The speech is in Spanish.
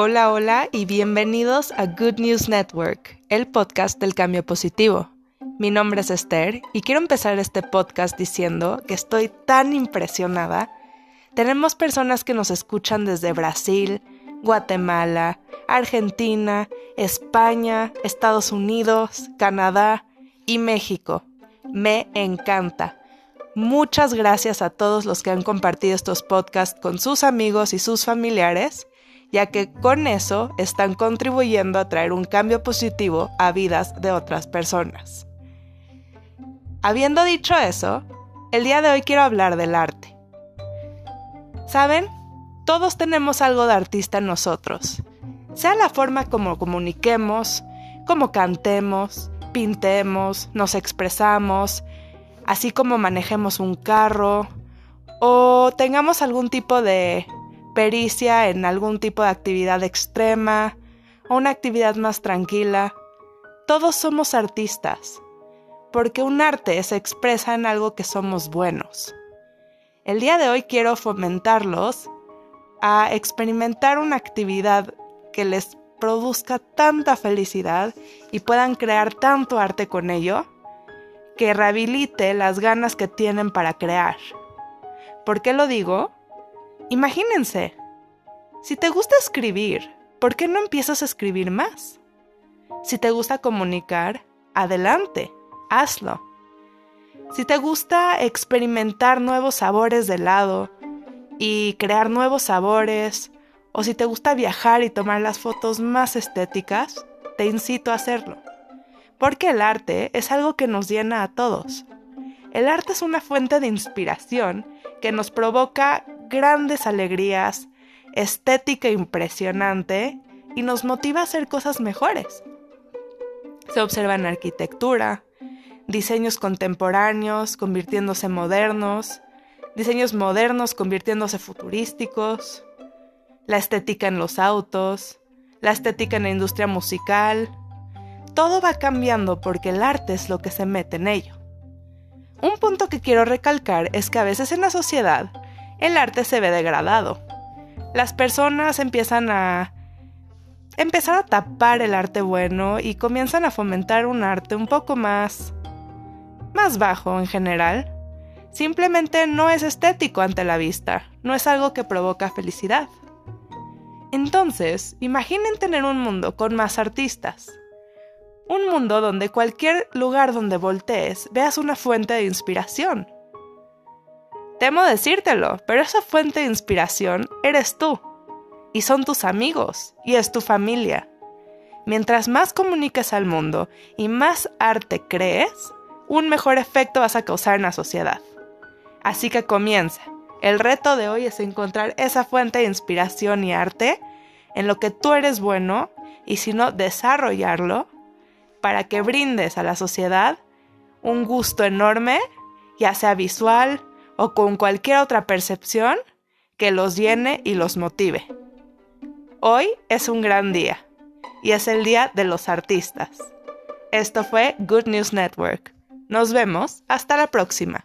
Hola, hola y bienvenidos a Good News Network, el podcast del cambio positivo. Mi nombre es Esther y quiero empezar este podcast diciendo que estoy tan impresionada. Tenemos personas que nos escuchan desde Brasil, Guatemala, Argentina, España, Estados Unidos, Canadá y México. Me encanta. Muchas gracias a todos los que han compartido estos podcasts con sus amigos y sus familiares ya que con eso están contribuyendo a traer un cambio positivo a vidas de otras personas. Habiendo dicho eso, el día de hoy quiero hablar del arte. ¿Saben? Todos tenemos algo de artista en nosotros, sea la forma como comuniquemos, como cantemos, pintemos, nos expresamos, así como manejemos un carro, o tengamos algún tipo de pericia en algún tipo de actividad extrema o una actividad más tranquila. Todos somos artistas, porque un arte se expresa en algo que somos buenos. El día de hoy quiero fomentarlos a experimentar una actividad que les produzca tanta felicidad y puedan crear tanto arte con ello, que rehabilite las ganas que tienen para crear. ¿Por qué lo digo? Imagínense, si te gusta escribir, ¿por qué no empiezas a escribir más? Si te gusta comunicar, adelante, hazlo. Si te gusta experimentar nuevos sabores de helado y crear nuevos sabores, o si te gusta viajar y tomar las fotos más estéticas, te incito a hacerlo. Porque el arte es algo que nos llena a todos. El arte es una fuente de inspiración que nos provoca grandes alegrías, estética impresionante y nos motiva a hacer cosas mejores. Se observa en arquitectura, diseños contemporáneos convirtiéndose modernos, diseños modernos convirtiéndose futurísticos, la estética en los autos, la estética en la industria musical. Todo va cambiando porque el arte es lo que se mete en ello. Un punto que quiero recalcar es que a veces en la sociedad el arte se ve degradado. Las personas empiezan a empezar a tapar el arte bueno y comienzan a fomentar un arte un poco más más bajo en general. Simplemente no es estético ante la vista, no es algo que provoca felicidad. Entonces, imaginen tener un mundo con más artistas. Un mundo donde cualquier lugar donde voltees veas una fuente de inspiración Temo decírtelo, pero esa fuente de inspiración eres tú. Y son tus amigos, y es tu familia. Mientras más comuniques al mundo y más arte crees, un mejor efecto vas a causar en la sociedad. Así que comienza. El reto de hoy es encontrar esa fuente de inspiración y arte en lo que tú eres bueno y si no, desarrollarlo para que brindes a la sociedad un gusto enorme, ya sea visual, o con cualquier otra percepción que los llene y los motive. Hoy es un gran día y es el día de los artistas. Esto fue Good News Network. Nos vemos hasta la próxima.